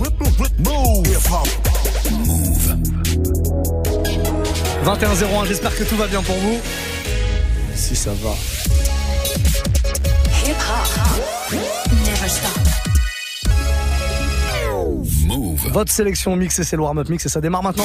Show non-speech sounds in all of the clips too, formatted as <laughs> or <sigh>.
Move. 21-01, j'espère que tout va bien pour vous. Si ça va. Hip hop. Never stop. Move. Votre sélection mix et c'est le warm-up mix et ça démarre maintenant.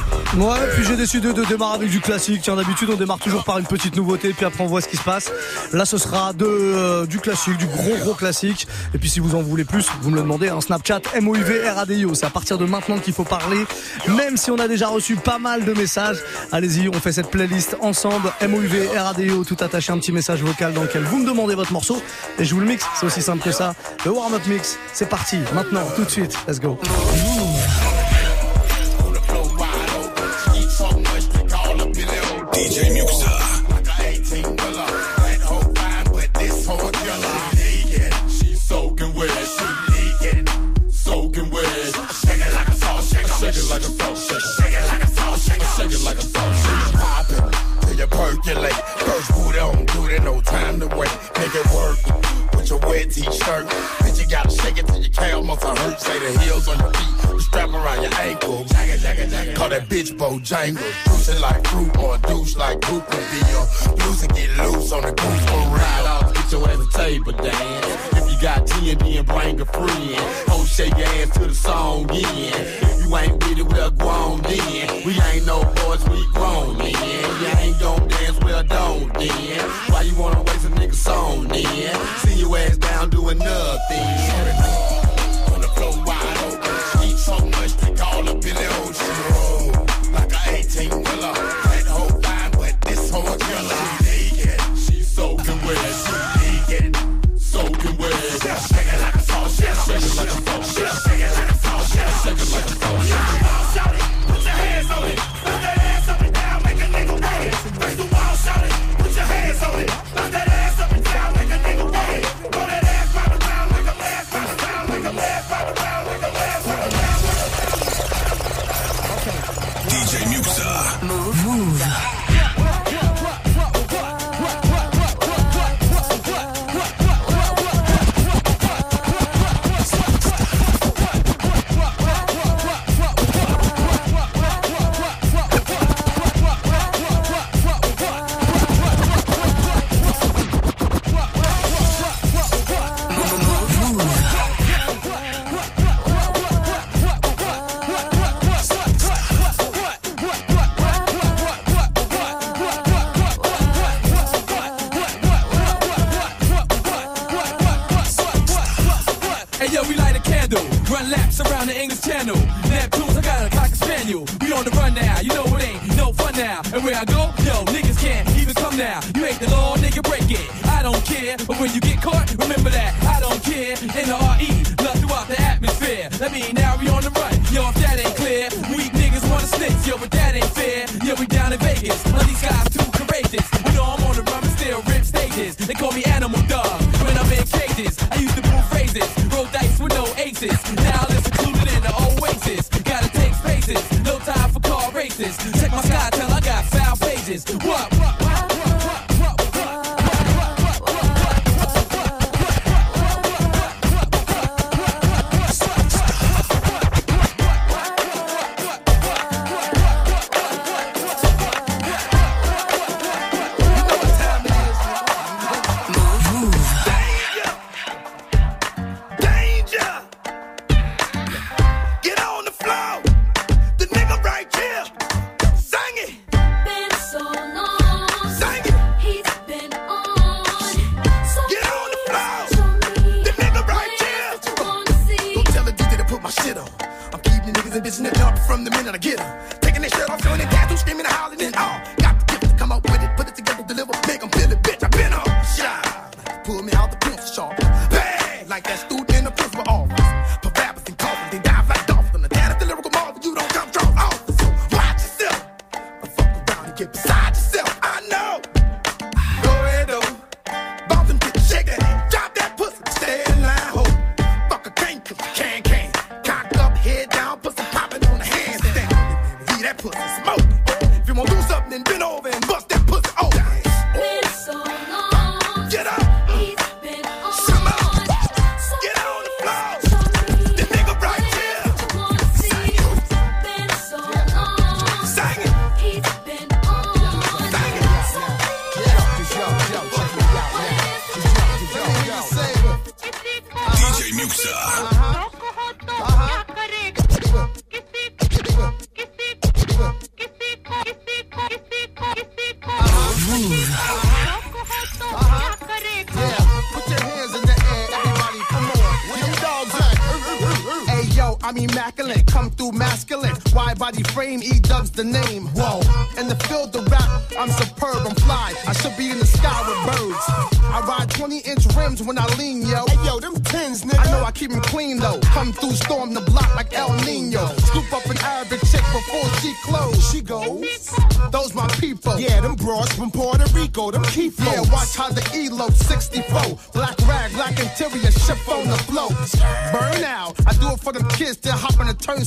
Ouais, puis j'ai décidé de démarrer avec du classique. Tiens, d'habitude, on démarre toujours par une petite nouveauté, puis après on voit ce qui se passe. Là, ce sera euh, du classique, du gros gros classique. Et puis si vous en voulez plus, vous me le demandez, un Snapchat MOUV RADIO. C'est à partir de maintenant qu'il faut parler. Même si on a déjà reçu pas mal de messages, allez-y, on fait cette playlist ensemble. MOUV RADIO, tout attaché, un petit message vocal dans lequel vous me demandez votre morceau et je vous le mixe. C'est aussi simple que ça. Le warm-up mix, c'est parti. Maintenant, tout de suite. Let's go. DJ Muxa. Like a 18 wheeler. That whole fine, but this whole killer. Naked, she soaking wet. She naked, soaking wet. Shake it like a sauce. Shake it like a sauce. Shake it like a sauce. Shake it like a sauce shaker. Pop it till you percolate. First boot on, dude, ain't no time to wait. Make it work with your wet t-shirt. Bitch, you gotta shake it till your calves muscle hurt. Say the heels on your feet, strap around your ankles. Call that bitch Bojangles. Juicing like fruit or douche like goop can be your and get loose on the goose for Ride off, get your ass a table dance. If you got TND and bring a friend, ho shake your ass to the song in. If you ain't with it, well grown then. We ain't no boys, we grown then. You ain't gon' dance, well don't then. Why you wanna waste a nigga song then? See your ass down doing nothing. On the floor so much, they call up in the ocean. Like a 18 wheeler. That whole fine, but this whole killer. Yo, we light a candle, run laps around the English Channel. Neptunes, I got a cocker spaniel. We on the run now, you know it ain't no fun now. And where I go, yo, niggas can't even come now. You ain't the law, nigga, break it. I don't care, but when you get caught, remember that I don't care. N R E, love throughout the atmosphere. That mean now we on the run, yo, if that ain't clear. Weak niggas wanna snitch, yo, but that ain't fair. Yo, we down in Vegas, all these guys too courageous. You know I'm on the run, but still rip stages. They call me Animal Dog when I'm in cages. I used to no. Now it's included in the oasis. Gotta take spaces, no time for car races. Check my sky till I got foul pages. What? that pussy smoke. If you wanna do something, then bend over and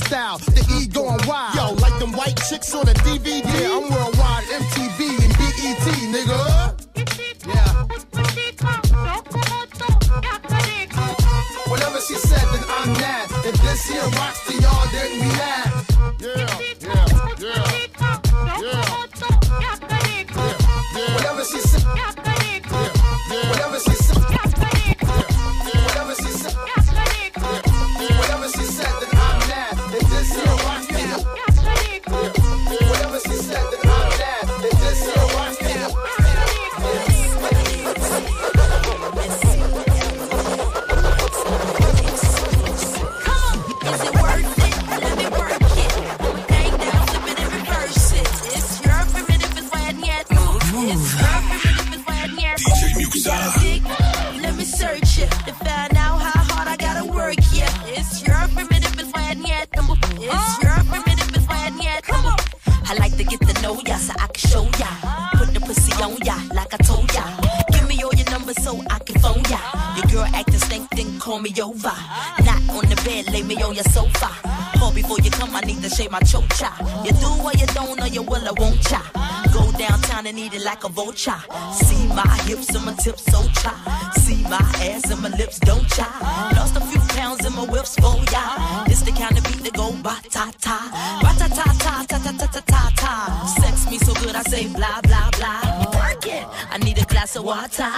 style. like a vulture. See my hips and my tips so chai. See my ass and my lips don't chai. Lost a few pounds in my whips for ya. This the kind of beat that go ba ta ta, ba ta ta ta ta ta ta ta ta ta. Sex me so good I say blah blah blah. Work it. I need a glass of water.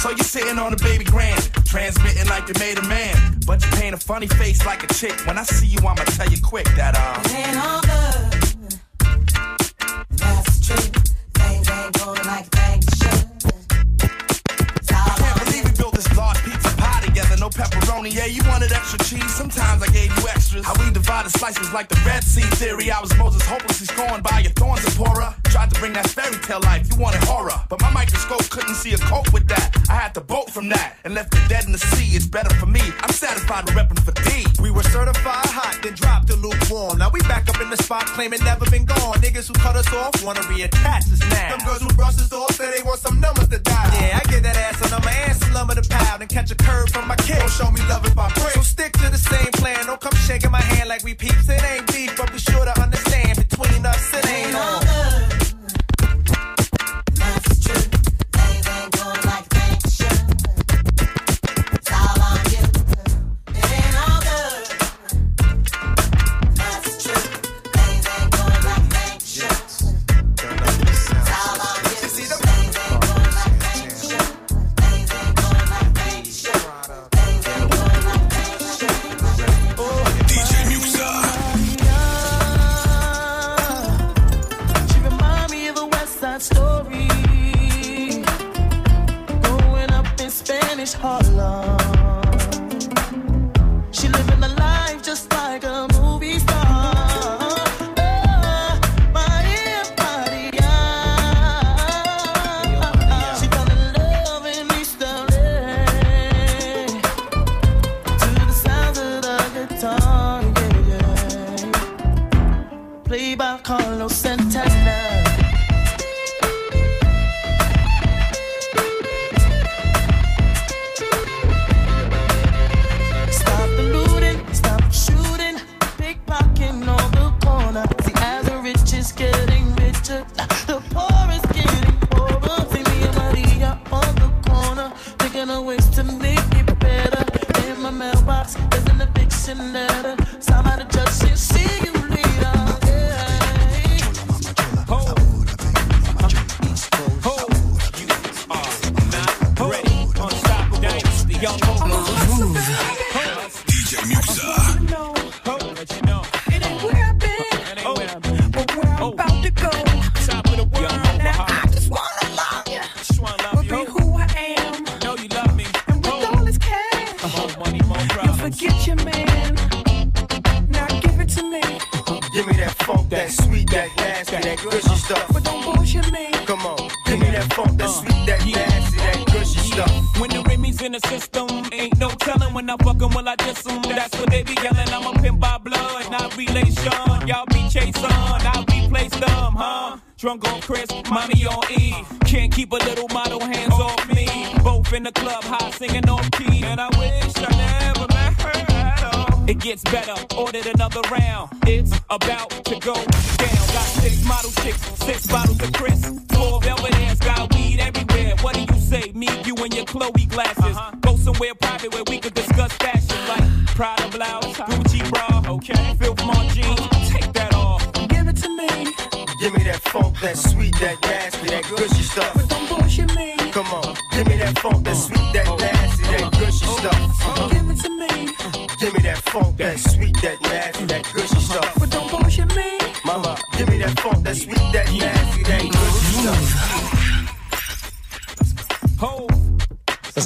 So you're sitting on a baby grand, transmitting like you made a man. But you paint a funny face like a chick. When I see you, I'ma tell you quick that, uh. It all good. yourself wanna be attached? That's what they be yelling. I'm a pimp by blood, not relation. Y'all be chasing, I replace them, huh? Drunk on Chris, mommy on E. Can't keep a little model hands off me. Both in the club, high singing off key. And I wish I never met her at all. It gets better, ordered another round. It's about to go down. Got six model chicks, six bottles of Chris. Four velvet ass, got weed everywhere. What do you say? Me, you, and your Chloe glasses. Uh-huh. Go somewhere private where Prada blouse, Gucci bra, okay? Filth Mart jeans, take that off. Give it to me. Give me that funk, that sweet, that nasty, that gushy stuff. But don't bullshit me. Come on, give me that funk, that sweet, that nasty, that gushy stuff. Give it to me. Give me that funk, that sweet, that nasty, that gushy stuff. But don't bullshit me. Mama, give me that funk, that sweet, that nasty,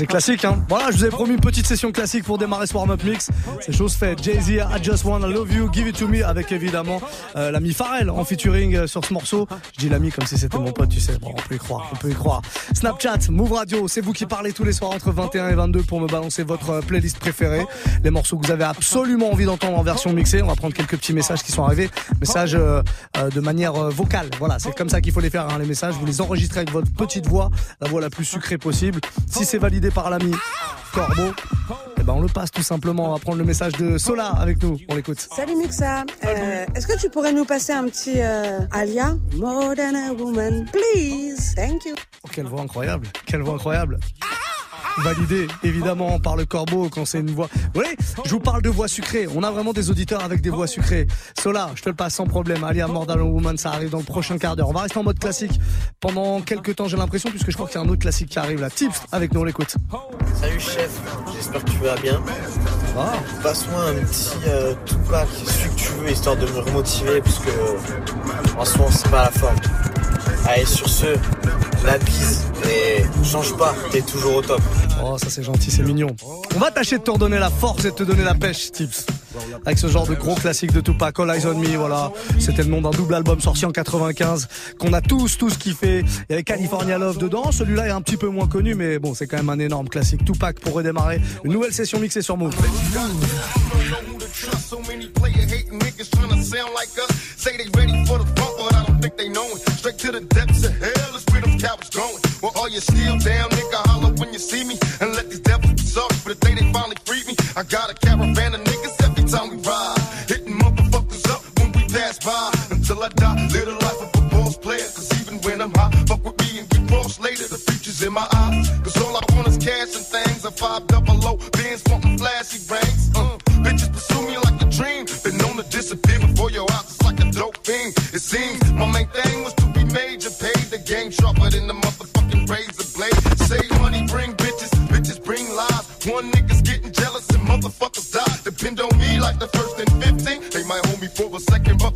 classique hein. Voilà, je vous avais promis une petite session classique pour démarrer ce warm-up mix. C'est chose faite. Jay-Z, I Just Wanna Love You, Give It To Me avec évidemment euh, l'ami Pharrell en featuring euh, sur ce morceau. Je dis l'ami comme si c'était mon pote, tu sais. Bon, on peut y croire, on peut y croire. Snapchat, Move Radio, c'est vous qui parlez tous les soirs entre 21 et 22 pour me balancer votre euh, playlist préférée. Les morceaux que vous avez absolument envie d'entendre en version mixée. On va prendre quelques petits messages qui sont arrivés. Messages de manière vocale. Voilà, c'est comme ça qu'il faut les faire, hein, les messages. Vous les enregistrez avec votre petite voix, la voix la plus sucrée possible. Si c'est validé par l'ami Corbeau, eh ben on le passe tout simplement. On va prendre le message de Sola avec nous. On l'écoute. Salut Muxa, Euh, est-ce que tu pourrais nous passer un petit euh, Alia? More than a woman, please, thank you. Oh, quelle voix incroyable, quelle voix incroyable. Validé évidemment par le corbeau quand c'est une voix. Oui, je vous parle de voix sucrées. On a vraiment des auditeurs avec des voix sucrées. Sola, je te le passe sans problème. Alia Mordal Woman, ça arrive dans le prochain quart d'heure. On va rester en mode classique pendant quelques temps, j'ai l'impression, puisque je crois qu'il y a un autre classique qui arrive là. Tips avec nous, on l'écoute. Salut chef, j'espère que tu vas bien. Passe-moi un petit euh, Tupac, celui que tu veux, histoire de me remotiver, parce que euh, en ce moment c'est pas la forme. Allez, sur ce, la bise, et change pas, t'es toujours au top. Oh, ça c'est gentil, c'est mignon. On va tâcher de te redonner la force et de te donner la pêche, Tips. Avec ce genre de gros classique de Tupac, All Eyes on Me, voilà. C'était le nom d'un double album sorti en 95 qu'on a tous, tous kiffé. Il y avait California Love dedans. Celui-là est un petit peu moins connu, mais bon, c'est quand même un énorme classique. Tupac pour redémarrer. Une nouvelle session mixée sur Move. So like they know it. Straight to the depths of hell is where them cowards going. Well, all you still down, nigga, holler when you see me. And let these devils be sorry for the day they finally freed me. I got a caravan of niggas every time we ride. Hitting motherfuckers up when we pass by. Until I die, live the life of a boss player. Cause even when I'm high, fuck with me and get crossed later. The future's in my eyes. Cause all I want is cash and things. A five double low, bands wanting flashy rings. Uh, bitches pursue me like a dream. Been known to disappear before your eyes. It's like a dope thing. It seems than the motherfucking razor blade. Save money, bring bitches. Bitches bring lies. One nigga's getting jealous and motherfuckers die. Depend on me like the first and 15. They might hold me for a second, but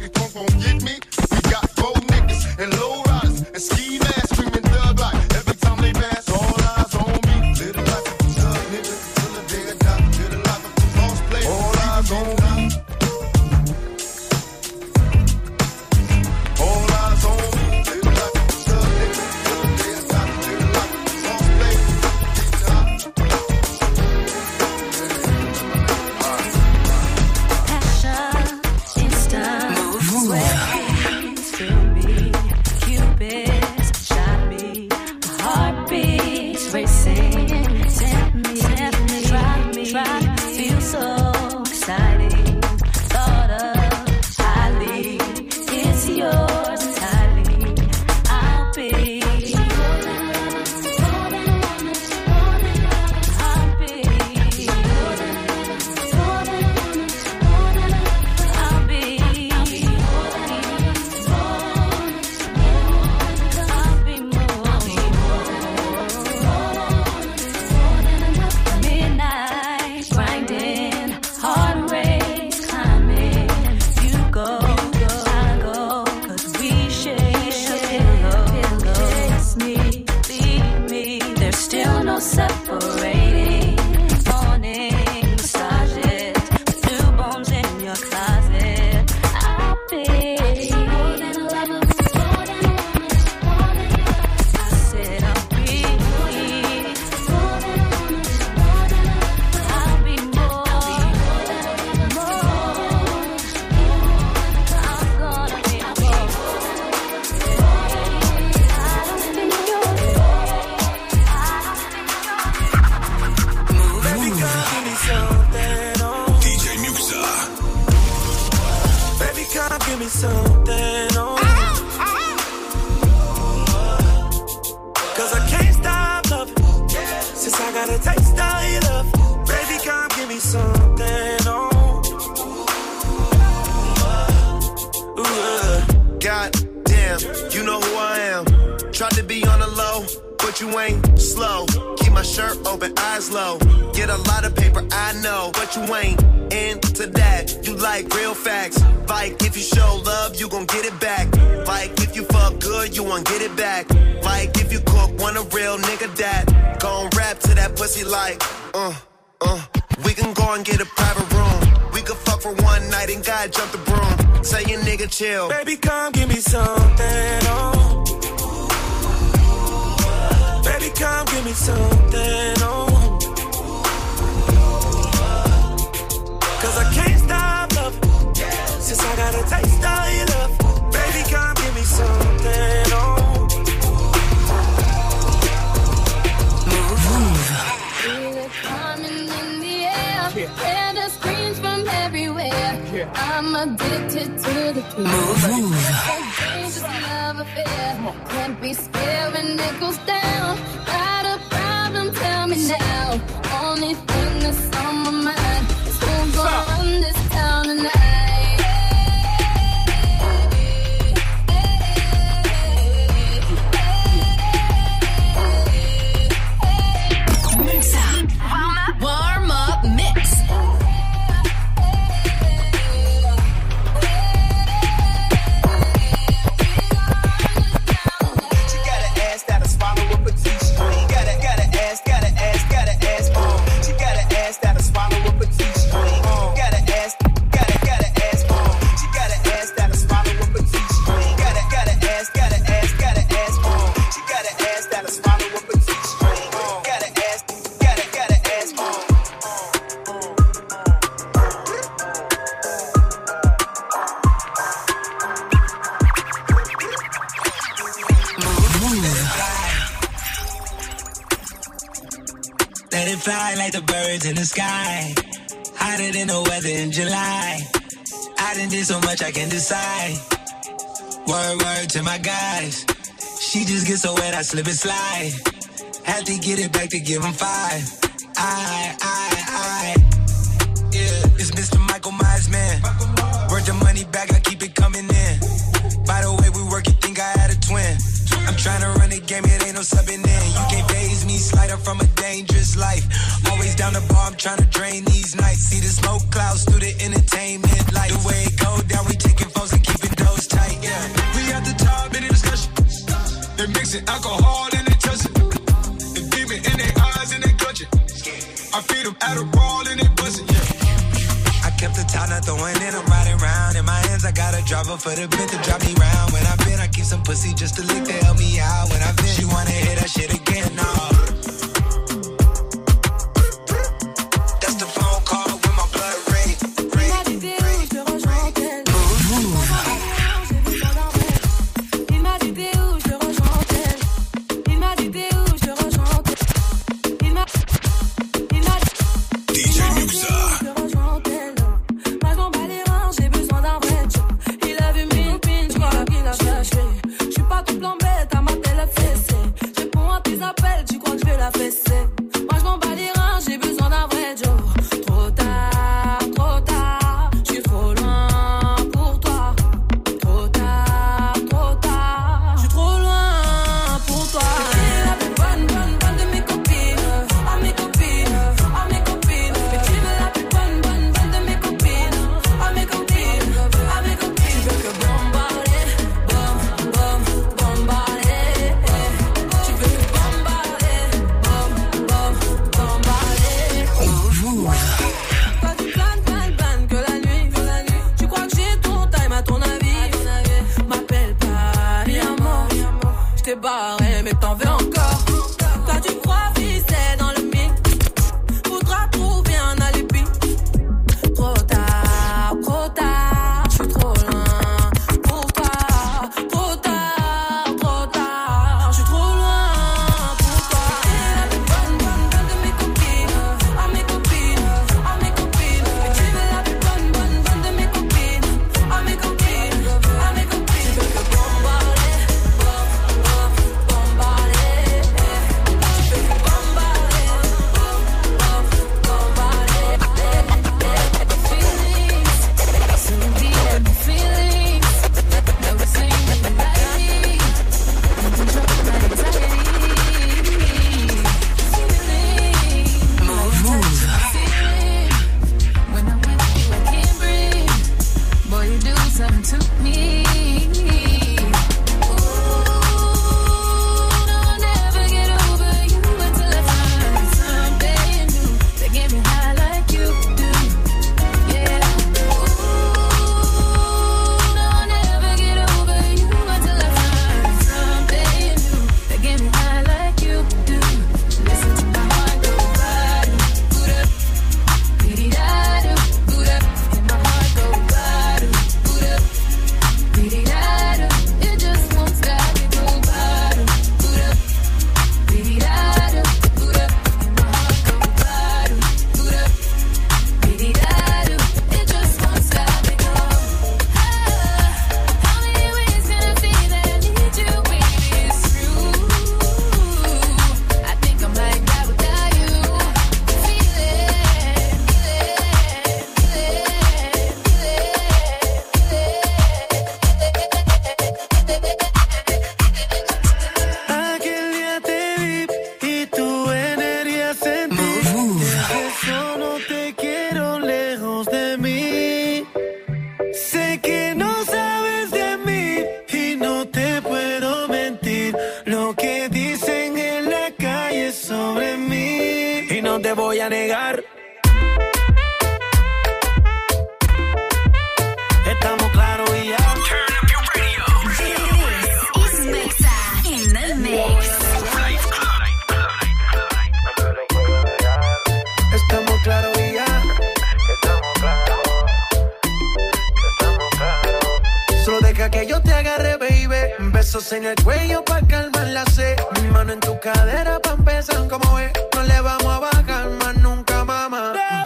me something, uh, God damn, you know who I am. Tried to be on the low, but you ain't slow. Keep my shirt open, eyes low. Get a lot of paper, I know, but you ain't into that. You like real facts. Like if you show love, you gon' get it back. Like if you fuck good, you won't get it back. Like if you cook, want a real nigga that. Gon' rap to that pussy like, uh, uh. We can go and get a private room. We could fuck for one night and God jump the broom. Say your nigga chill. Baby, come give me something, oh. Baby, come give me something, oh. Cause I can't stop loving. Since I got a taste of your love. Baby, come give me something, everywhere. I'm addicted to the beat. Move. It's dangerous love affair. Can't be scared when it goes down. Got I can decide. Word, word to my guys. She just gets so wet, I slip and slide. Had to get it back to give him five. I, I, I. Yeah, it's Mr. Michael Myers, man. Worth the money back, I keep it coming in. By the way, we work, you think I had a twin. I'm trying to run the game, it ain't no subbing in. You can't phase me, slider from a dangerous life. Always down the bar, I'm trying to drain these nights. See the smoke clouds through the entertainment light. The way it go down, we Alcohol in their chest. The demon in their eyes and they clutching. I feed them Adderall and they bustin', yeah. I kept the town, not throwing in, I'm riding round. In my hands, I got a driver for the bitch to drop me round. When I been, I keep some pussy just to lick to help me out. When I been, she wanna hit that shit again, nah. l'appelle, tu crois que je vais la fesse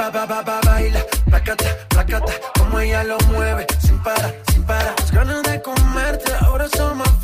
Ba, ba, ba, ba, baila, placata, placata. Como ella lo mueve, sin parar, sin parar. Las ganas de comerte ahora son más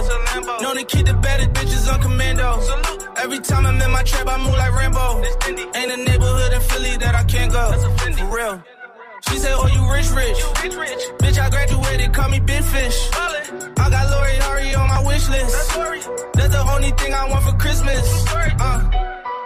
a Lambo. Known to keep the better bitches on commando. Every time I'm in my trap, I move like Rambo. Ain't a neighborhood in Philly that I can't go. that's a For real. She said, Oh, you rich, rich. rich rich Bitch, I graduated, call me Big Fish. I got Lori Hurry on my wish list. That's the only thing I want for Christmas. Uh,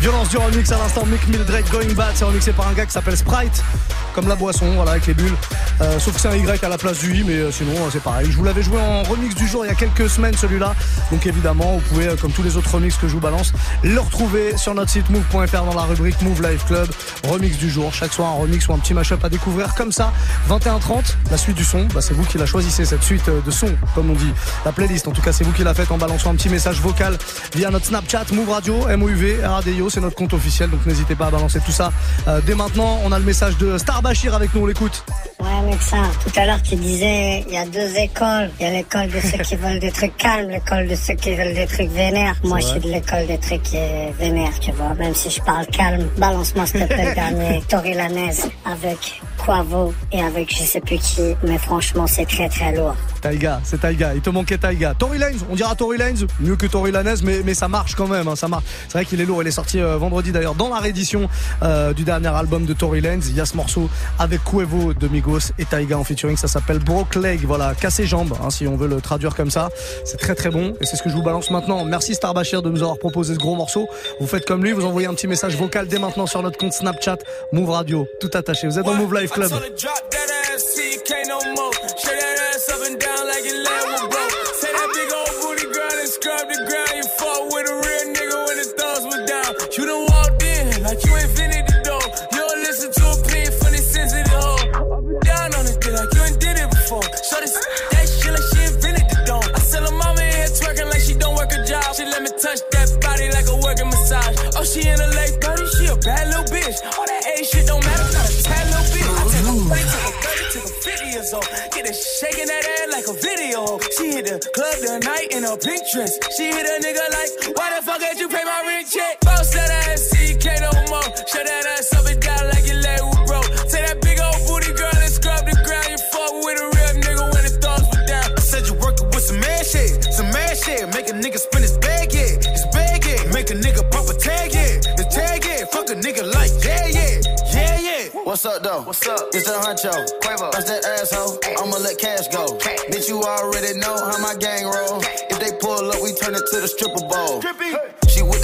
Violence du remix à l'instant, Mick Mildred Going Bad, c'est remixé par un gars qui s'appelle Sprite, comme la boisson, voilà, avec les bulles. Euh, sauf que c'est un Y à la place du I, mais euh, sinon euh, c'est pareil. Je vous l'avais joué en remix du jour il y a quelques semaines celui-là. Donc évidemment, vous pouvez, comme tous les autres remix que je vous balance, le retrouver sur notre site move.fr dans la rubrique Move Live Club. Remix du jour, chaque soir un remix ou un petit mashup à découvrir comme ça. 21h30, la suite du son, bah, c'est vous qui la choisissez, cette suite de son, comme on dit. La playlist, en tout cas, c'est vous qui la faites en balançant un petit message vocal via notre Snapchat Move Radio, MOUV, RADIO, c'est notre compte officiel, donc n'hésitez pas à balancer tout ça. Euh, dès maintenant, on a le message de Star Bachir avec nous, on l'écoute. Ouais, mec, ça. Tout à l'heure, tu disais, il y a deux écoles. Il y a l'école de ceux qui veulent des trucs calmes, l'école de ceux qui veulent des trucs vénères. Moi, je suis de l'école des trucs qui est vénère, tu vois. Même si je parle calme, balance-moi s'il te plaît le dernier <laughs> Lanez avec Quavo et avec je sais plus qui. Mais franchement, c'est très très lourd. Taiga, c'est Taiga, il te manquait Taiga. Tory Lanez, on dira Tory Lanez, mieux que Tory Lanez, mais, mais ça marche quand même, hein, ça marche. C'est vrai qu'il est lourd, il est sorti euh, vendredi d'ailleurs dans la réédition euh, du dernier album de Tory Lanez. Il y a ce morceau avec Cuevo de Migos et Taiga en featuring, ça s'appelle Broke Leg, voilà, cassé jambes, hein, si on veut le traduire comme ça. C'est très très bon et c'est ce que je vous balance maintenant. Merci Star Bachir de nous avoir proposé ce gros morceau. Vous faites comme lui, vous envoyez un petit message vocal dès maintenant sur notre compte Snapchat Move Radio, tout attaché. Vous êtes dans Move Live So club. Drop that ass, see you can't no more. Shake that ass up and down like you land me go. Say that big old booty girl and scrub the ground. You fought with a real nigga when the thumbs was down. You done walked in like you invented the door. You don't listen to a pin for the sense of the whole. Down on this bitch like you ain't did it before. So this that shit like she invented the door. I sell a mama in here twerking like she don't work a job. She let me touch that body like a working massage. Oh, she in a late 30, she a bad little bitch. All that old. Get it shaking that ass like like a video. She hit the club tonight in a pink dress. She hit a nigga like, why the fuck did you pay my rent check? What's up, though? What's up? It's the huncho. Quavo. That's that asshole. I'ma let cash go. Bitch, you already know how my gang roll. If they pull up, we turn it to the stripper bowl. She with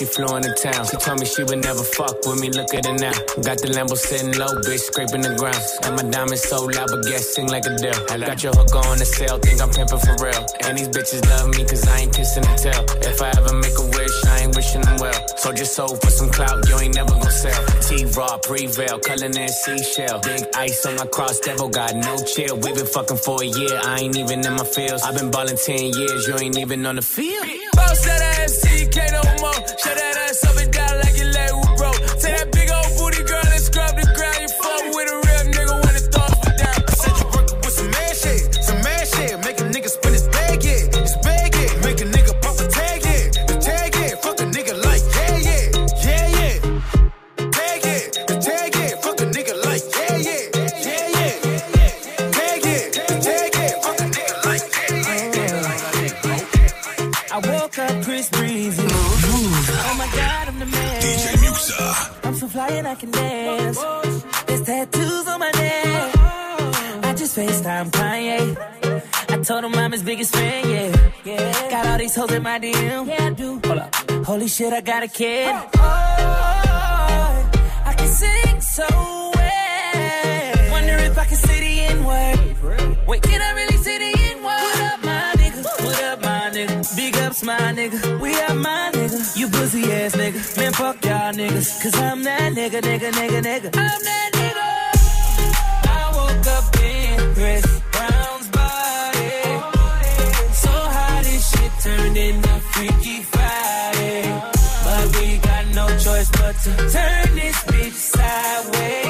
she flew into town. She told me she would never fuck with me. Look at her now. Got the Lambo sitting low, bitch, scraping the ground. And my diamonds so loud, but guess sing like a deal. I got your hook on the sale, think I'm pimping for real. And these bitches love me cause I ain't kissing and tail. If I ever make a wish, I ain't wishing them well. So just sold for some clout, you ain't never gonna sell. T-Raw, prevail, culling in seashell. Big ice on my cross, devil got no chill. We been fucking for a year, I ain't even in my feels. I've been balling 10 years, you ain't even on the field. Bounce that ass, CK I told him I'm his biggest fan, yeah. yeah. Got all these hoes in my DM. Yeah, I do. Hold up. Holy shit, I got a kid. Oh, oh I can sing so well. Wonder if I can say the N word. Wait, can I really say the N word? What up, my nigga? What up, my nigga? Big ups, my nigga. We are my nigga. You pussy ass nigga. Man, fuck y'all niggas. Cause I'm that nigga, nigga, nigga, nigga. I'm that nigga. I woke up in Chris turned into Freaky Friday. But we got no choice but to turn this bitch sideways.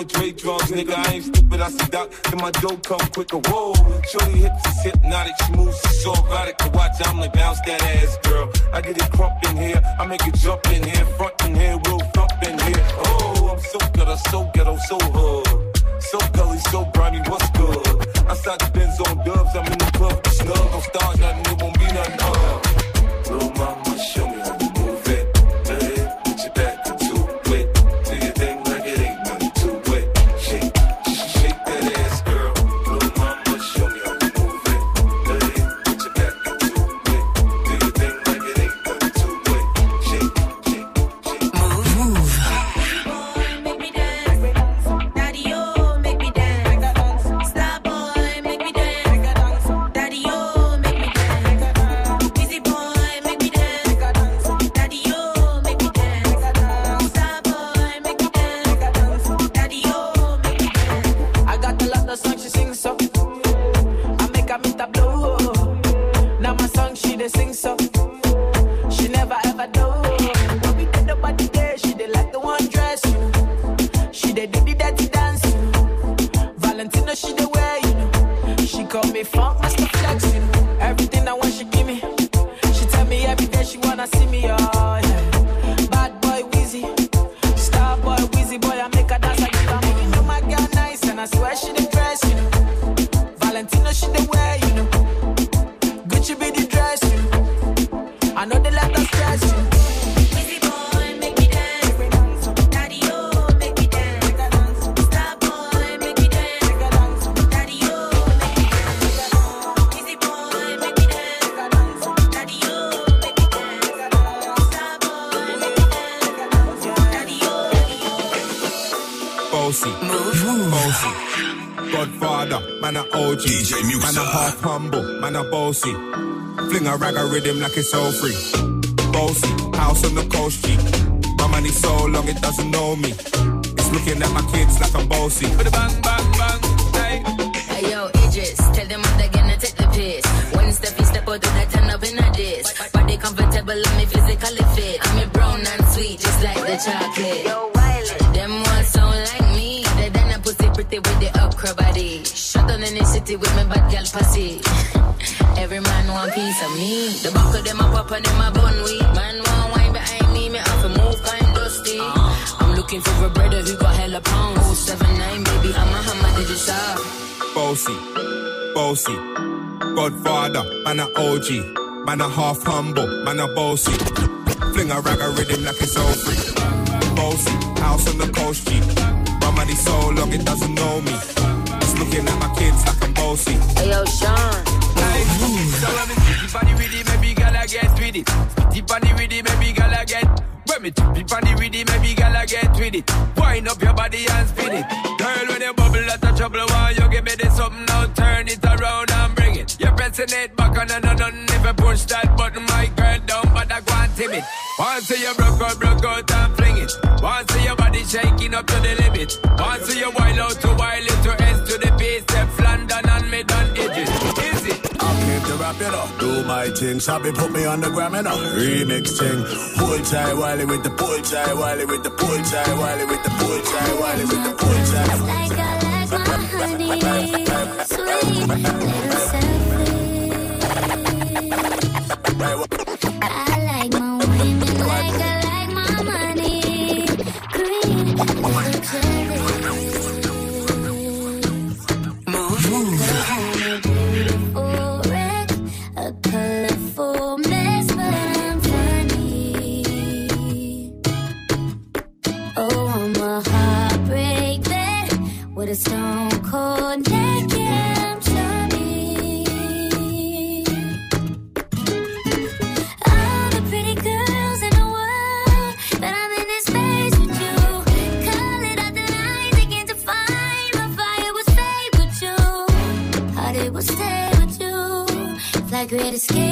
over Dre drums, nigga. I ain't stupid, I see Doc. Then my dough come quicker. Whoa, shorty hips is hypnotic. She moves, so erotic watch. I'm like, bounce that ass, girl. I get it crump in here. I make it jump in here, front in here, real thump in here. Oh, I'm so I'm so ghetto, so hood. So gully, so grimy, what's good? I start the Benz on dubs, I'm in the club, snug. Don't start nothing, it won't be nothing. Uh. Little mama, show me I swear she bossy. Fling a rag a rhythm like it's all free. Bossy, house on the coast G. My money so long it doesn't know me. It's looking at my kids like I'm bossy. Bang, bang, bang, hey. Hey yo, Idris, tell them I'm gonna take the piss. One step, you step out, do that turn up in a diss. Body comfortable, let me physically fit. I'm a brown and sweet, just like the chocolate. Yo, Wiley. Them ones sound like me. They done a pussy pretty with the upcrow body. Shut down in the city with me bad girl pussy. Every man piece of me. The back of them a pop and them a bun weed. Man want wine behind me, me have to move kind dusty. Uh-huh. I'm looking for a brother who got hella pounds. 079, baby, I'm a hammer, did you saw? Bossy, bossy. Godfather, man a OG. Man a half humble, man a bossy. Fling a rag a rhythm like it's all free. Bossy, house on the coast G. My money so long it doesn't know me. It's looking at my kids like I'm bossy. Hey yo, Sean. So with it. Sticky on the rhythm, maybe gala get. When me tippy on the rhythm, maybe gala get with it. Wind up your body and spin it. Girl, when you bubble, that's a trouble. Why you give me this something now? Turn it around and bring it. You're pressing it back on and on and if you push that button, my girl down, but I and timid. Once you broke out, broke out and fling it. Once your body shaking up to the limit. Once you wild out to wild it to S to the base, step London and mid on edges. Is it? I came to rap it up, do my thing. Sabi put me on the gram and a remix thing. Pull tie Wiley with the pull tie Wiley with the pull tie Wiley with the pull tie Wiley with the pull tie. Like I like my honey, sweet little selfie. I like my women like I like my money, green little jelly. A stone cold. Yeah, I'm. All the pretty girls in the world, but I'm in this space with you. Call it out the night, begin to find my fire will stay with you. Heart it will stay with you. Fly great escapes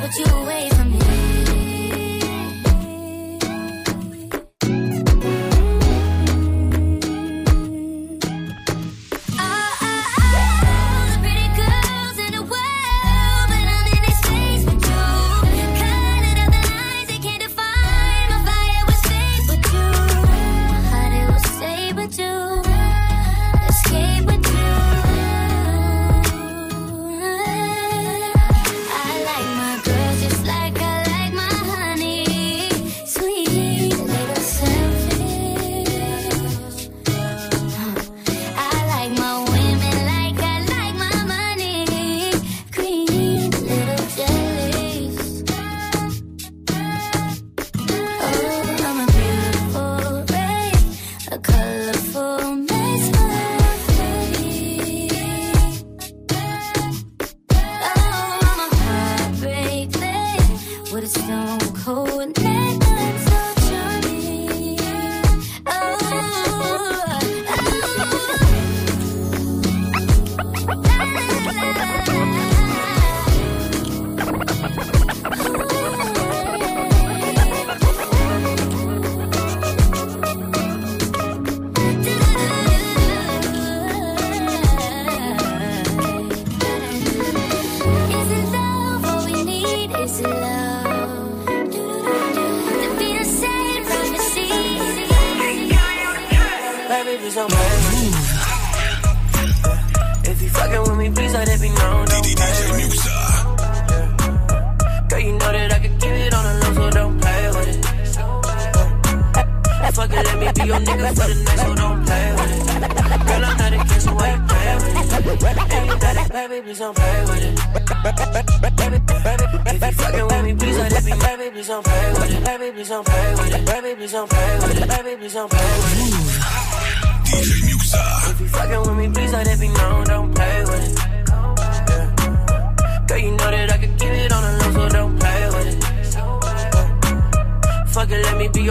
but you away from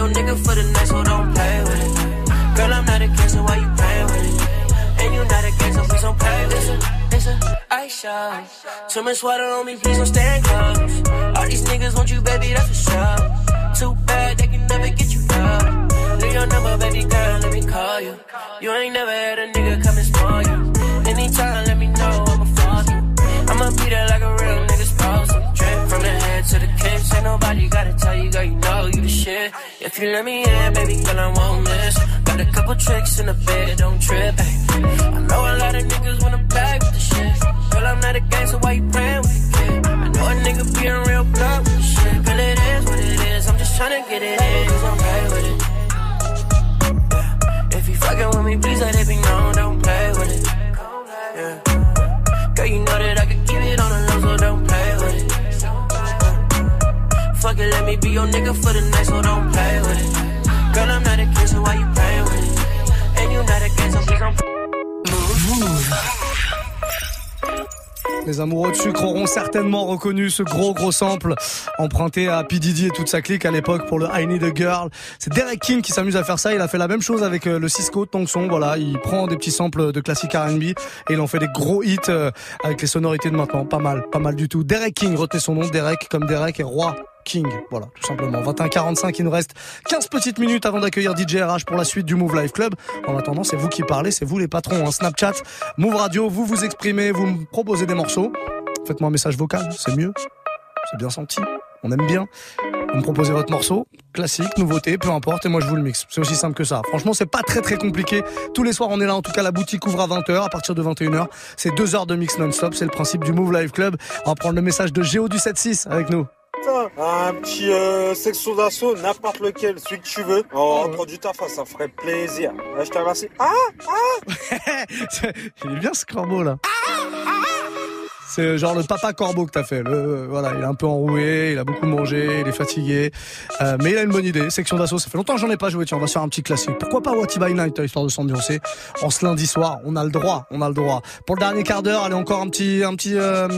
your nigga for the night, so don't play with it. Girl, I'm not a kid, so why you playing with it? And you not a gang, so please don't play with it. It's a ice shot. Too much water on me, please don't stand close. All these niggas want you, baby, that's for sure. Too bad they can never get you up. Leave your number, baby girl, let me call you. You ain't never had a nigga come and spoil you. Anytime, let me know, I'ma fuck you. I'ma be there like a real nigga supposed to. The head to the kiss. Ain't nobody gotta tell you, girl, you know you the shit. If you let me in, baby girl, I won't miss. Got a couple tricks in the bed, don't trip. Ay. I know a lot of niggas wanna play with the shit. Girl, I'm not a gangster, why you playing with the kid? I know a nigga being real blunt with the shit. Girl, it is what it is. I'm just tryna get it in, cause I'm play with it. If you fucking with me, please let it be known, don't play with it. Yeah. Girl, you know that I could Les amoureux de sucre auront certainement reconnu ce gros gros sample emprunté à P. Et toute sa clique à l'époque pour le I Need a Girl. C'est Derek King qui s'amuse à faire ça. Il a fait la même chose avec euh, le Cisco Tongson. Voilà, il prend des petits samples de classique R&B et il en fait des gros hits euh, avec les sonorités de maintenant. Pas mal, pas mal du tout. Derek King, retenez son nom, Derek comme Derek et roi King. Voilà, tout simplement. 21h45, il nous reste 15 petites minutes avant d'accueillir DJ RH pour la suite du Move Live Club. En attendant, c'est vous qui parlez, c'est vous les patrons. Hein. Snapchat, Move Radio, vous vous exprimez, vous me proposez des morceaux. Faites-moi un message vocal, c'est mieux. C'est bien senti. On aime bien. Vous me proposez votre morceau, classique, nouveauté, peu importe, et moi je vous le mixe. C'est aussi simple que ça. Franchement, c'est pas très très compliqué. Tous les soirs, on est là. En tout cas, la boutique ouvre à 20h. À partir de 21h, c'est deux heures de mix non-stop. C'est le principe du Move Live Club. On va prendre le message de Géo du 7-6 avec nous. Un petit euh, section d'assaut, n'importe lequel, celui que tu veux. En rentrant du taf, ça ferait plaisir. Là, je te remercie. Ah Ah <laughs> Il est bien ce corbeau là. C'est genre le papa corbeau que t'as fait. Le, voilà, il est un peu enroué, il a beaucoup mangé, il est fatigué. Euh, mais il a une bonne idée. Section d'assaut, ça fait longtemps que j'en ai pas joué. Tiens, on va faire un petit classique. Pourquoi pas What by Night, histoire de s'ambiancer. En ce lundi soir, on a le droit, on a le droit. Pour le dernier quart d'heure, allez encore un petit, un petit euh,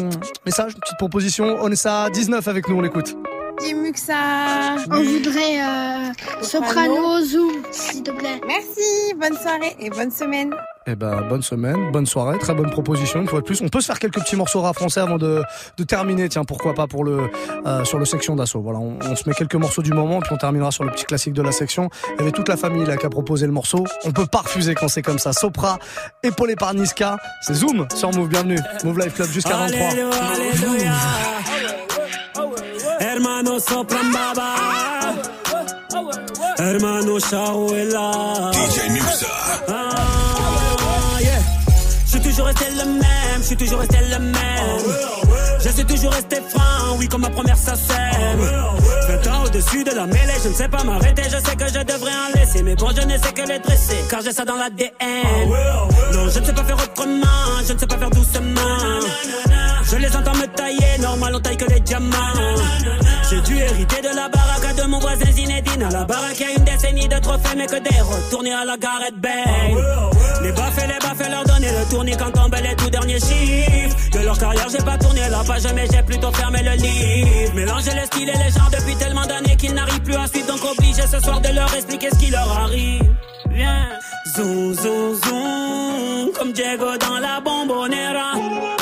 message, une petite proposition. On est à 19 avec nous, on l'écoute. Dis Muxa. On voudrait euh, Soprano Zoom, s'il te plaît. Merci, bonne soirée et bonne semaine. Eh ben, bonne semaine, bonne soirée, très bonne proposition, une fois de plus. On peut se faire quelques petits morceaux rap français avant de, de terminer, tiens, pourquoi pas pour le, euh, sur le section d'assaut. Voilà, on, on se met quelques morceaux du moment, puis on terminera sur le petit classique de la section. Il y avait toute la famille là qui a proposé le morceau. On peut pas refuser quand c'est comme ça. Sopra, épaulé par Niska, c'est Zoom sur Move, bienvenue. Move Life Club jusqu'à 23. Hermano sopran baba Hermano Shawela DJ Muxa. Ah, yeah. Je suis toujours resté le même, je suis toujours resté le même. Je suis toujours resté franc, oui, comme ma première SACEM. 20 ans au-dessus de la mêlée, je ne sais pas m'arrêter, je sais que je devrais en laisser. Mais bon, je ne sais que les dresser, car j'ai ça dans l'ADN. Non, je ne sais pas faire autrement, je ne sais pas faire doucement. Je les entends me tailler, normal on taille que les diamants. J'ai dû hériter de la baraque de mon voisin Zinedine. À la baraque, y a une décennie de trophées, mais que des retournés à la Gareth Bale. Les baffes les baffes, leur donner le tournis quand tombent les tout derniers chiffres. De leur carrière, j'ai pas tourné la page, mais j'ai plutôt fermé le livre. Mélanger les styles et les genres depuis tellement d'années qu'ils n'arrivent plus à suivre, donc obligé ce soir de leur expliquer ce qui leur arrive. Viens, zoom, zoom, zoom, comme Diego dans la bombonera.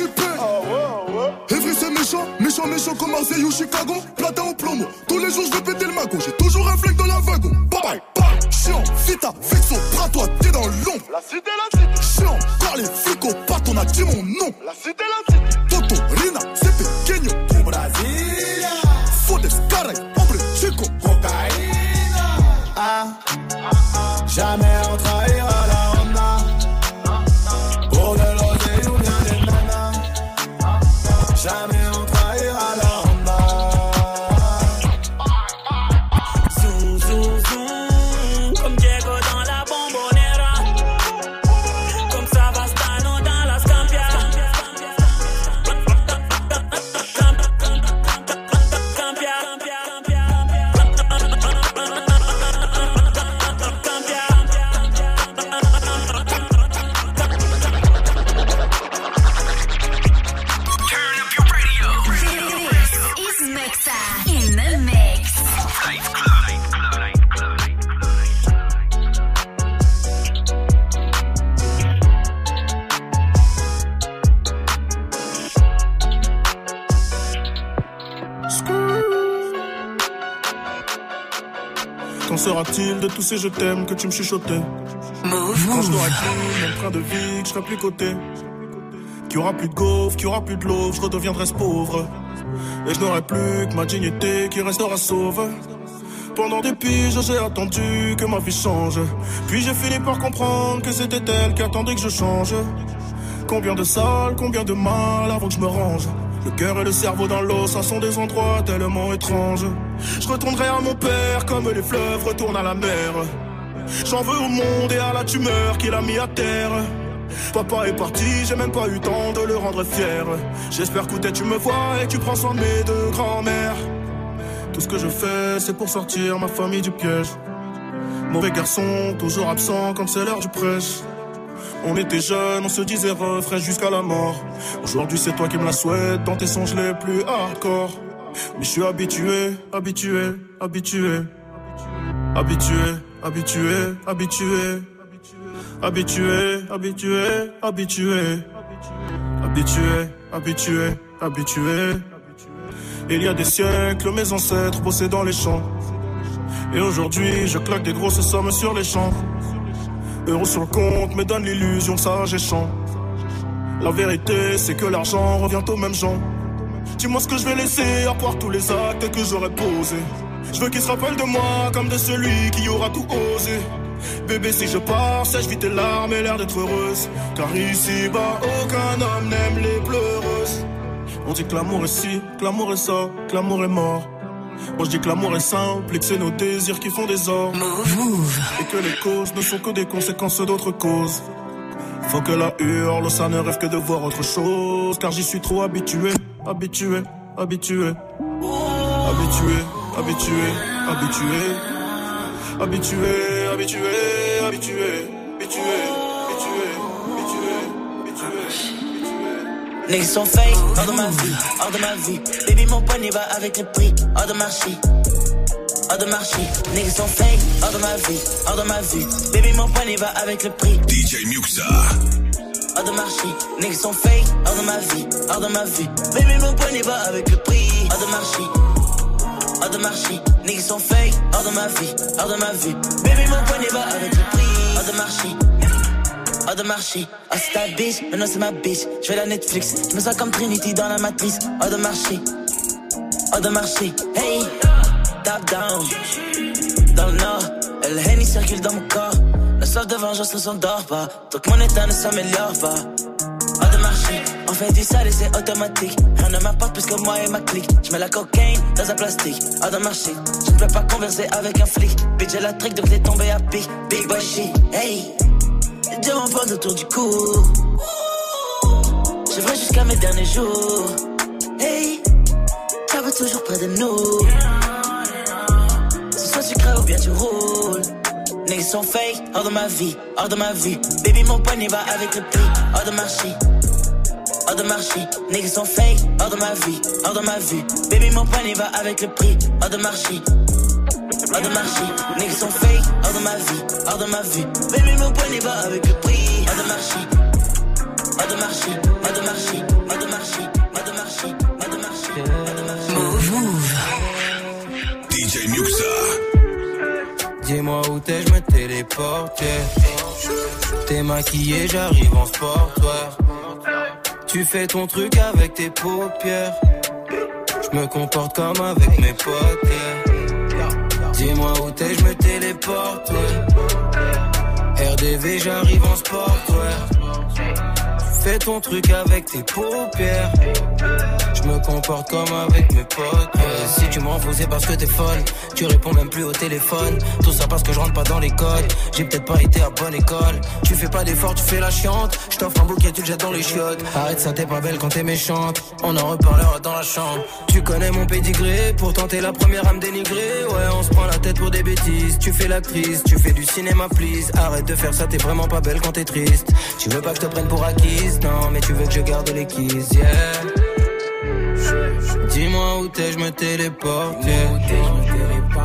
c'est de la frappe, tu paies. Evry c'est méchant, méchant, méchant comme Marseille ou Chicago. Platin au plomo, tous les jours je vais péter le mago. J'ai toujours un flingue dans la wagon. Bye bye, bye. Chiant, vita, fixo, bras toi, t'es dans l'ombre. La cité, la cité. Chiant, car les flics au part, on a dit mon nom. La cité, la cité. Sera-t-il de tous ces je t'aime que tu me chuchotais Quand je n'aurai plus le même train de vie, que je serai plus coté. Qu'il y aura plus de gaufres, qu'il y aura plus de l'eau, je redeviendrai ce pauvre. Et je n'aurai plus que ma dignité qui restera sauve. Pendant des piges, j'ai attendu que ma vie change. Puis j'ai fini par comprendre que c'était elle qui attendait que je change. Combien de salles, combien de mal avant que je me range. Le cœur et le cerveau dans l'eau, ça sont des endroits tellement étranges. Je retournerai à mon père comme les fleuves retournent à la mer. J'en veux au monde et à la tumeur qu'il a mis à terre. Papa est parti, j'ai même pas eu temps de le rendre fier. J'espère que tu me vois et tu prends soin de mes deux grands-mères. Tout ce que je fais, c'est pour sortir ma famille du piège. Mauvais garçon, toujours absent quand c'est l'heure du prêche. On était jeunes, on se disait refrain jusqu'à la mort. Aujourd'hui, c'est toi qui me la souhaites dans tes songes les plus hardcore. Mais je suis habitué, habitué, habitué. Habitué, habitué, habitué. Habitué, habitué, habitué. Habitué, habitué, habitué. Il y a des siècles, mes ancêtres bossaient dans les champs. Et aujourd'hui, je claque des grosses sommes sur les champs. Euros sur le compte me donne l'illusion que ça champ. La vérité, c'est que l'argent revient aux mêmes gens. Dis-moi ce que je vais laisser à part tous les actes que j'aurais posés. Je veux qu'ils se rappellent de moi comme de celui qui aura tout osé. Bébé, si je pars, sèche vite tes larmes et l'air d'être heureuse. Car ici-bas, aucun homme n'aime les pleureuses. On dit que l'amour est ci, que l'amour est ça, que l'amour est mort. Moi je dis que l'amour est simple et que c'est nos désirs qui font des ordres. Et que les causes ne sont que des conséquences d'autres causes. Faut que la hurle, ça ne rêve que de voir autre chose. Car j'y suis trop habitué, habitué, habitué. Habitué, habitué, habitué. Habitué, habitué, habitué, habitué, habitué, Niggas sont fake, hors de ma vie, hors de ma vie. Baby, mon poignet va avec le prix, hors de marché. Hors de marché, niggas sont fake, hors de ma vie, hors de ma vie. Baby, mon poignet va avec le prix. DJ Muxa. Hors de marché, niggas sont fake, hors de ma vie, hors de ma vie. Baby, mon poignet va avec le prix. Hors de marché, hors de marché, niggas sont fake, hors de ma vie, hors de ma vie. Baby, mon poignet va avec le prix. Hors de marché. Hors de marché, ah c'est ta bitch, maintenant c'est ma bitch. Je fais la Netflix, je me sens comme Trinity dans la matrice. Hors de marché, hors de marché, hey, top down. Dans le nord, le Henny circule dans mon corps. La soif de vengeance ne s'endort pas, que mon état ne s'améliore pas. Hors de marché, on fait du sale et c'est automatique. Rien ne m'apporte plus que moi et ma clique. Je mets la cocaïne dans un plastique. Hors de marché, je ne peux pas converser avec un flic. Bitch, j'ai la trick donc t'es tombé à pic. Big boy shit, hey. Diamant bande autour du cou. Je vrai jusqu'à mes derniers jours. Hey, ça va toujours près de nous. Sont de ma vie, hors de ma. Baby, mon poignet avec le prix, hors de marché. Hors de marché, niggas sont fake, hors de ma vie, hors de ma vie. Baby, mon poignet va avec le prix, hors de marché. Hors de marché, niggas sont fake, hors de ma vie, hors de ma vie. Baby, mon poignet va avec le prix. Hors de marché, hors de marché, hors de marché, Dis-moi où t'es, je me téléporte. T'es maquillé, j'arrive en sportwear. Tu fais ton truc avec tes paupières. Je me comporte comme avec mes potes. Dis-moi où t'es, je me téléporte. RDV, j'arrive en sportwear. Tu fais ton truc avec tes paupières. Me comporte comme avec mes potes. ouais. Si tu m'en c'est parce que t'es folle. Tu réponds même plus au téléphone. Tout ça parce que je rentre pas dans les codes. J'ai peut-être pas été à bonne école. Tu fais pas d'effort, tu fais la chiante. Je un bouquet, tu le jettes dans les chiottes. Arrête ça, t'es pas belle quand t'es méchante. On en reparlera dans la chambre. Tu connais mon pédigré, pourtant t'es la première à me dénigrer. Ouais, on se prend la tête pour des bêtises. Tu fais l'actrice, tu fais du cinéma, please. Arrête de faire ça, t'es vraiment pas belle quand t'es triste. Tu veux pas que je te prenne pour acquise, non, mais tu veux que je garde les keys, yeah. Dis-moi où t'es, je me téléporte.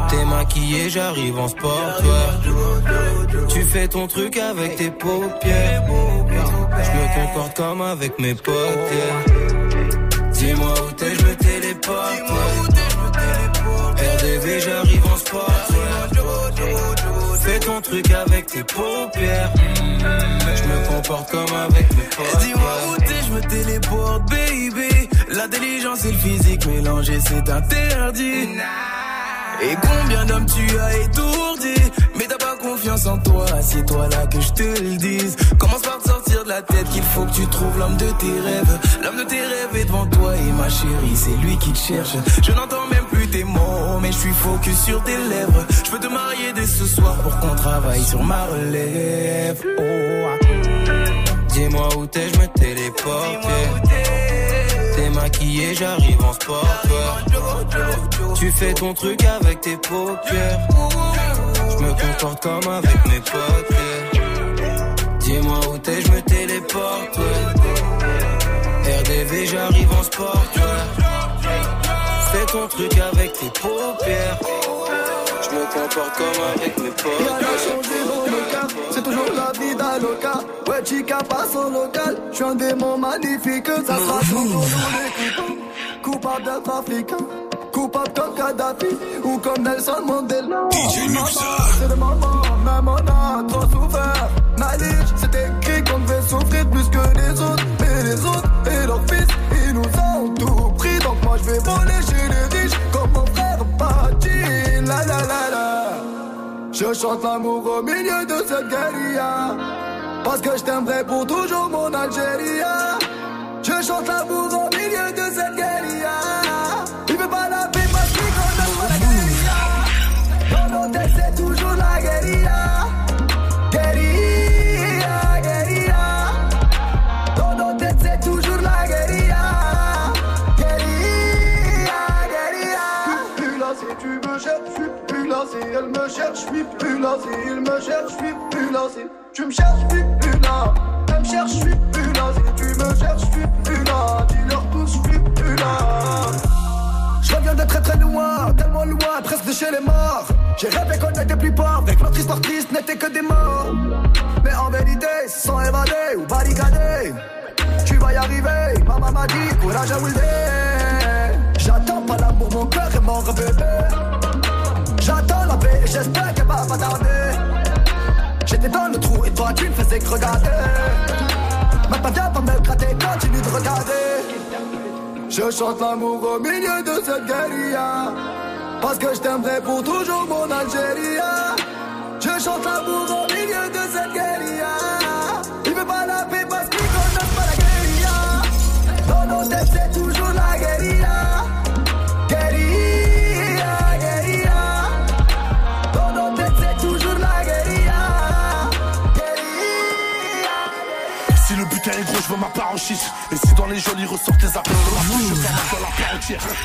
T'es maquillé, j'arrive en sportwear. Tu fais ton truc avec tes paupières. Je me comporte comme avec mes potes. Dis-moi où t'es, je me téléporte. RDV, j'arrive en sportwear. ton truc avec tes paupières. Je me comporte comme avec mes potes. Dis-moi où t'es, je me téléporte, baby. L'intelligence et le physique mélangés, c'est interdit. Et combien d'hommes tu as étourdi? Mais t'as pas confiance en toi, c'est toi là que je te le dise. Commence par te sortir de la tête qu'il faut que tu trouves l'homme de tes rêves. L'homme de tes rêves est devant toi et ma chérie c'est lui qui te cherche. Je n'entends même plus tes mots mais je suis focus sur tes lèvres. Je peux te marier dès ce soir pour qu'on travaille sur ma relève. Oh ah. Dis-moi où t'es, je me téléporte maquillé, j'arrive en sport Tu fais ton truc avec tes paupières Je me comporte comme avec mes potes. Dis-moi où t'es, je me téléporte. RDV, j'arrive en sport. Fais ton truc avec tes paupières me comporte comme avec mes potes cas, c'est toujours la vie d'Aloca. Ouais, chica passe au local, je suis un démon magnifique, ça sera toujours les. Coupable d'être africain, coupable comme Kadhafi ou comme Nelson Mandela. C'est le moment, même on a trop souffert. Malige, c'est écrit qu'on devait souffrir plus que les autres. Et les autres et leurs fils, ils nous ont tout pris. Donc moi je vais voler Je chante l'amour au milieu de cette guérilla. Parce que je t'aimerai pour toujours mon Algérie. Je chante l'amour au milieu de cette guérilla. Là. Me cherche, je suis plus là. Tu me cherches, je suis plus là. Elle me cherche, je suis plus là. Tu me cherches, je suis plus là. Dis-leur tous, je suis plus là. Je reviens de très très loin, tellement loin, presque de chez les morts. J'ai rêvé qu'on était plus pauvres, avec notre histoire triste n'était que des morts. Mais en vérité, sans évader ou barricader, tu vas y arriver. Maman m'a dit, courage à Wilde. J'attends pas l'amour, mon cœur est mort, bébé. J'espère qu'elle va pas tarder. J'étais dans le trou et toi tu me faisais que regarder. Maintenant viens pas me gratter, continue de regarder. Je chante l'amour au milieu de cette guérilla. Parce que je t'aimerai pour toujours mon Algérie. Je chante l'amour au milieu de cette guérilla. Et si dans les jolis ressortent la bouche, je ferme dans la part.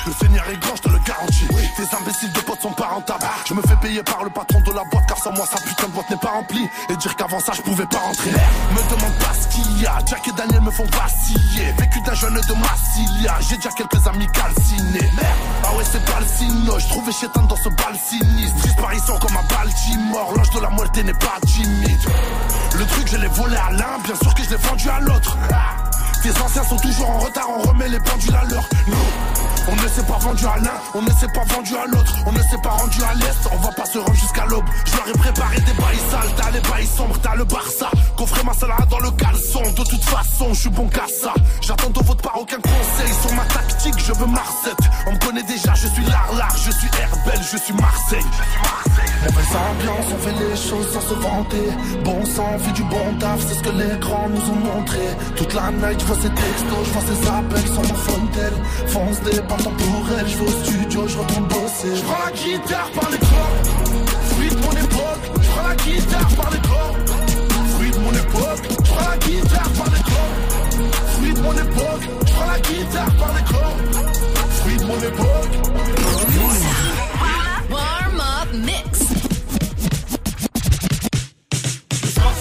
Le Seigneur est grand, je te le garantis. Tes imbéciles de potes sont pas rentables. Je me fais payer par le patron de la boîte, car sans moi, sa putain de boîte n'est pas remplie. Et dire qu'avant ça, je pouvais pas rentrer. Me demande pas ce qu'il y a. Jack et Daniel me font vaciller. Vécu d'un jeune de Massilia. J'ai déjà quelques amis calcinés. Ah ouais, c'est pas le signe. Je trouvais chétan dans ce bal sinistre. Disparition comme un Baltimore. L'ange de la moelle n'est pas timide. Le truc, je l'ai volé à l'un. Bien sûr que je l'ai vendu à l'autre. Tes anciens sont toujours en retard, on remet les pendules à l'heure. Nous, on ne s'est pas vendu à l'un, on ne s'est pas vendu à l'autre, on ne s'est pas rendu à l'est, on va pas se rendre jusqu'à l'aube. Je leur ai préparé des bails sales, t'as les bails sombres, t'as le Barça. Coffrez ma salade dans le caleçon, de toute façon, je suis bon qu'à ça. J'attends de votre part aucun conseil sur ma tactique, je veux Marcette. On me connaît déjà, je suis Larlar, je suis Herbel, je suis Marseille. Mauvaise ambiance, on fait les choses sans se vanter. Bon sang, vu du bon taf, c'est ce que les grands nous ont montré. Toute la night, je vois ces textos, je vois ces appels sur mon phone. Fonce des pantins pour elle, je vais au studio, je retourne bosser. Je prends la guitare par les corps, fruit de mon époque. Je prends la guitare par les corps, fruit de mon époque. Je prends la guitare par les corps, fruit de mon époque. Je prends la guitare par les corps, fruit de mon époque. Warm up mix.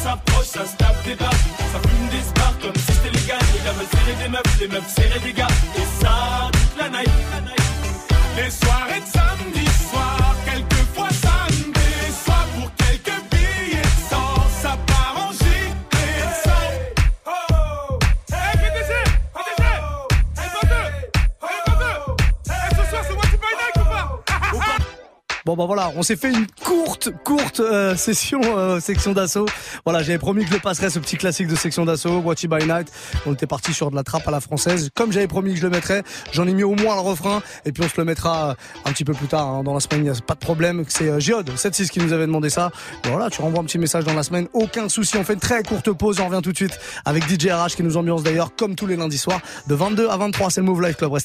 S'approche, ça se tape des barres, ça fume des stars comme si c'était légal. Les gars veulent serrer des meufs, les meufs serrer des gars. Et ça, toute la night. Les soirées de samedi Bon bah voilà, on s'est fait une courte, courte euh, session, euh, section d'assaut. Voilà, j'avais promis que je passerais ce petit classique de section d'assaut, Watch by Night. On était parti sur de la trappe à la française. Comme j'avais promis que je le mettrais, j'en ai mis au moins le refrain. Et puis on se le mettra euh, un petit peu plus tard hein, dans la semaine. Il n'y a pas de problème. C'est euh, Géode 76 qui nous avait demandé ça. Et voilà, tu renvoies un petit message dans la semaine. Aucun souci. On fait une très courte pause. On revient tout de suite avec DJ RH qui nous ambiance d'ailleurs comme tous les lundis soirs de 22 à 23. C'est le Move Life Club.